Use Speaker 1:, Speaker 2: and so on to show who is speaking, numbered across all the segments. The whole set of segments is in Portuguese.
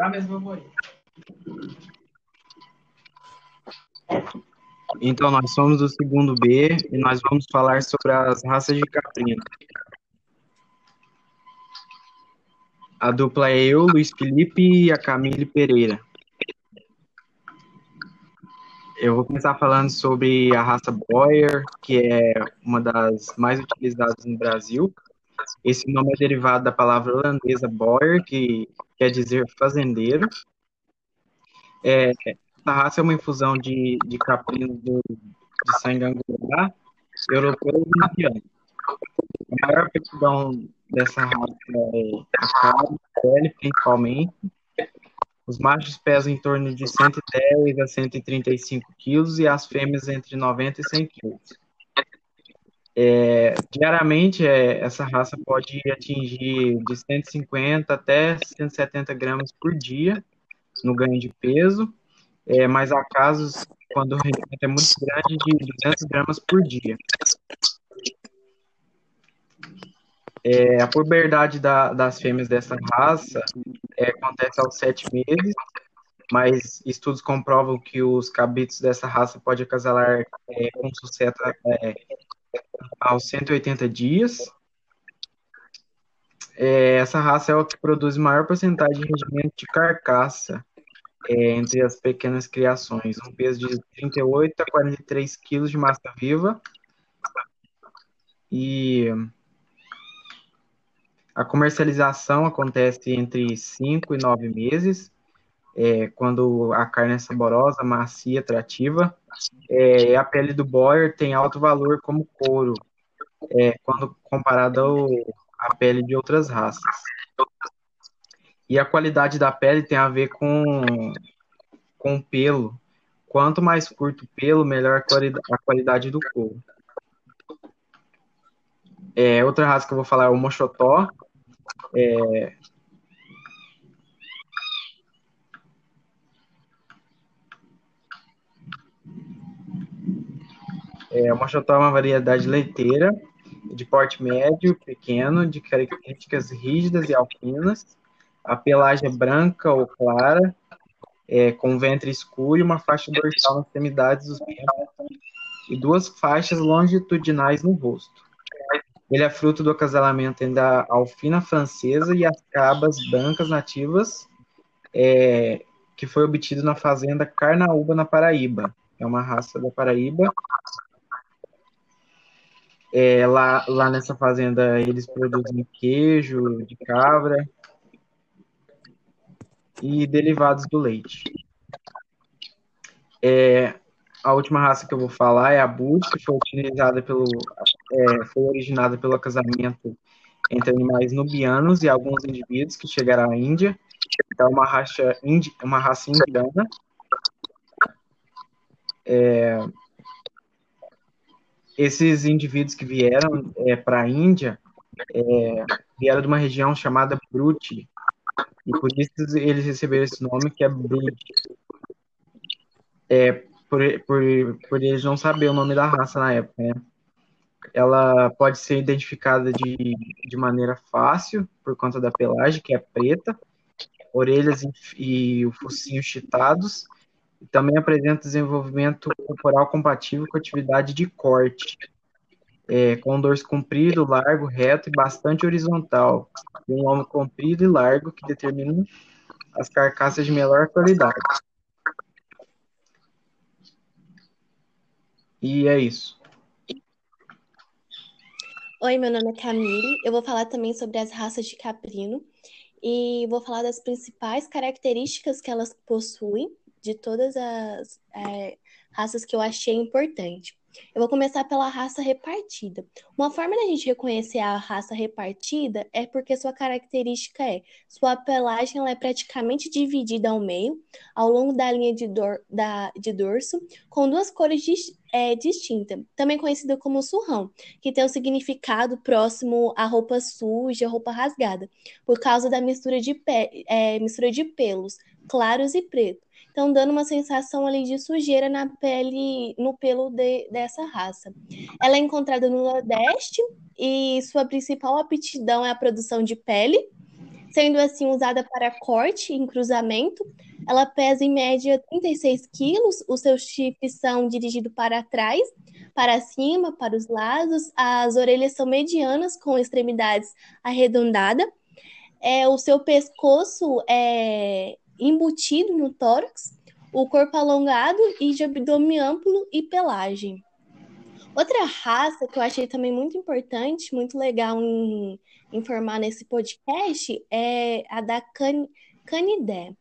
Speaker 1: A mesma voz.
Speaker 2: Então, nós somos do segundo B e nós vamos falar sobre as raças de caprino. A dupla é eu, Luiz Felipe e a Camille Pereira. Eu vou começar falando sobre a raça Boyer, que é uma das mais utilizadas no Brasil. Esse nome é derivado da palavra holandesa Boyer, que quer dizer fazendeiro. É, essa raça é uma infusão de, de caprinos do, de sangue angular, europeu e indiano. A maior aptidão dessa raça é a carne, a pele, principalmente. Os machos pesam em torno de 110 a 135 quilos e as fêmeas entre 90 e 100 quilos. É, diariamente, é, essa raça pode atingir de 150 até 170 gramas por dia no ganho de peso, é, mas há casos quando o rendimento é muito grande de 200 gramas por dia. É, a puberdade da, das fêmeas dessa raça é, acontece aos sete meses, mas estudos comprovam que os cabritos dessa raça podem acasalar é, com sucesso é, aos 180 dias. É, essa raça é o que produz maior porcentagem de rendimento de carcaça é, entre as pequenas criações, um peso de 38 a 43 quilos de massa viva. E a comercialização acontece entre 5 e 9 meses, é, quando a carne é saborosa, macia, atrativa. É, a pele do boyer tem alto valor como couro, é, quando comparada à pele de outras raças. E a qualidade da pele tem a ver com, com o pelo. Quanto mais curto o pelo, melhor a qualidade do couro. É, outra raça que eu vou falar é o Mochotó, é, é uma chotó é uma variedade leiteira, de porte médio, pequeno, de características rígidas e alpinas. A pelagem é branca ou clara, é, com ventre escuro e uma faixa dorsal nas extremidades dos membros e duas faixas longitudinais no rosto. Ele é fruto do acasalamento entre a alfina francesa e as cabas brancas nativas, é, que foi obtido na fazenda Carnaúba, na Paraíba. É uma raça da Paraíba. É, lá, lá nessa fazenda eles produzem queijo de cabra e derivados do leite. É, a última raça que eu vou falar é a Bud, que foi utilizada pelo, é, foi originada pelo casamento entre animais nubianos e alguns indivíduos que chegaram à Índia. Então, uma raça, indi, uma raça indiana. É, esses indivíduos que vieram é, para a Índia é, vieram de uma região chamada Bruti, e por isso eles receberam esse nome que é Brut. É, por, por, por eles não saber o nome da raça na época, né? Ela pode ser identificada de, de maneira fácil, por conta da pelagem, que é preta, orelhas e, e o focinho chitados, e também apresenta desenvolvimento corporal compatível com atividade de corte, é, com dorso comprido, largo, reto e bastante horizontal, e um lombo comprido e largo que determina as carcaças de melhor qualidade. E é isso.
Speaker 3: Oi, meu nome é Camille. Eu vou falar também sobre as raças de caprino e vou falar das principais características que elas possuem de todas as é, raças que eu achei importante. Eu vou começar pela raça repartida. Uma forma da gente reconhecer a raça repartida é porque sua característica é sua pelagem ela é praticamente dividida ao meio, ao longo da linha de, dor, da, de dorso, com duas cores de, é, distintas, também conhecida como surrão, que tem um significado próximo à roupa suja, roupa rasgada, por causa da mistura de, pe, é, mistura de pelos claros e pretos estão dando uma sensação ali de sujeira na pele, no pelo de, dessa raça. Ela é encontrada no Nordeste e sua principal aptidão é a produção de pele, sendo assim usada para corte em cruzamento. Ela pesa em média 36 quilos, os seus chifres são dirigidos para trás, para cima, para os lados, as orelhas são medianas, com extremidades arredondadas. É, o seu pescoço é embutido no tórax, o corpo alongado e de abdômen amplo e pelagem. Outra raça que eu achei também muito importante, muito legal em informar nesse podcast, é a da can Canidé.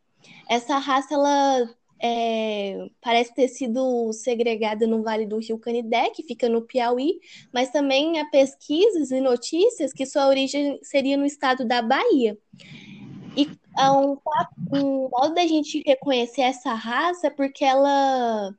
Speaker 3: Essa raça, ela é, parece ter sido segregada no Vale do Rio Canidé, que fica no Piauí, mas também há pesquisas e notícias que sua origem seria no estado da Bahia. E um, um modo da gente reconhecer essa raça é porque ela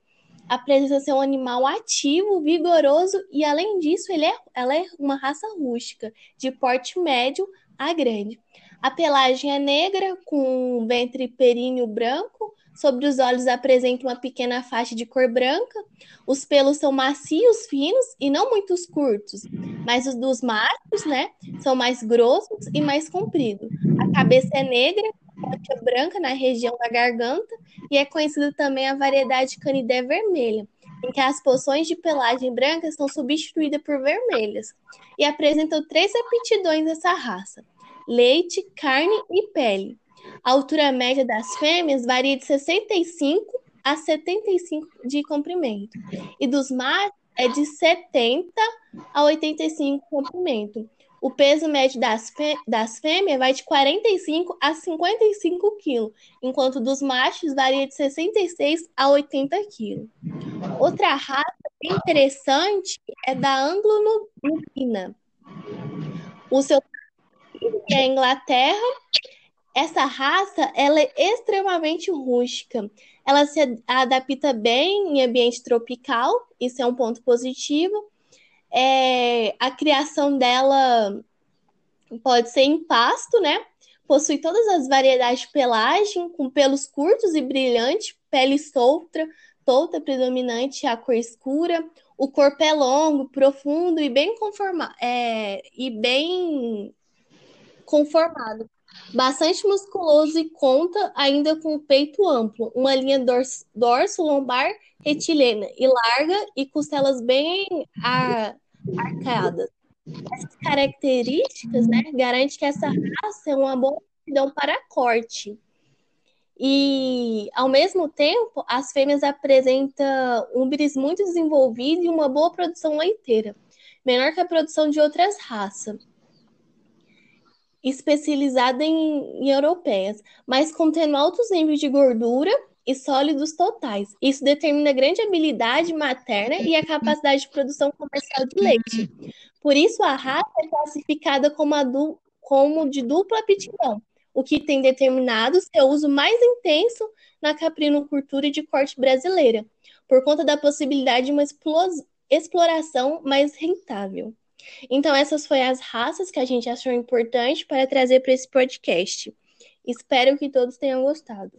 Speaker 3: apresenta ser um animal ativo, vigoroso e, além disso, ele é, ela é uma raça rústica, de porte médio a grande. A pelagem é negra, com ventre períneo branco, sobre os olhos apresenta uma pequena faixa de cor branca. Os pelos são macios, finos e não muito curtos, mas os dos machos, né, são mais grossos e mais compridos. A cabeça é negra, mancha branca na região da garganta e é conhecida também a variedade canidé vermelha, em que as porções de pelagem branca são substituídas por vermelhas e apresentam três aptidões dessa raça: leite, carne e pele. A altura média das fêmeas varia de 65 a 75 de comprimento e dos machos é de 70 a 85 comprimento. O peso médio das, fê das fêmeas vai de 45 a 55 quilos, enquanto dos machos varia de 66 a 80 quilos. Outra raça interessante é da anglo-lupina. O seu é a Inglaterra. Essa raça ela é extremamente rústica. Ela se adapta bem em ambiente tropical, isso é um ponto positivo é, a criação dela pode ser em pasto, né? Possui todas as variedades de pelagem, com pelos curtos e brilhantes, pele solta, solta predominante, a cor escura. O corpo é longo, profundo e bem conformado, é, e bem conformado. Bastante musculoso e conta ainda com o peito amplo, uma linha dorso, lombar retilena e larga e costelas bem a, arcadas. Essas características né, garantem que essa raça é uma boa aptidão para corte. E, ao mesmo tempo, as fêmeas apresentam um bris muito desenvolvido e uma boa produção leiteira, menor que a produção de outras raças, especializada em, em europeias, mas contendo altos níveis de gordura e sólidos totais. Isso determina grande habilidade materna e a capacidade de produção comercial de leite. Por isso, a raça é classificada como, du como de dupla aptidão, o que tem determinado seu uso mais intenso na caprinocultura de corte brasileira, por conta da possibilidade de uma exploração mais rentável. Então, essas foram as raças que a gente achou importante para trazer para esse podcast. Espero que todos tenham gostado.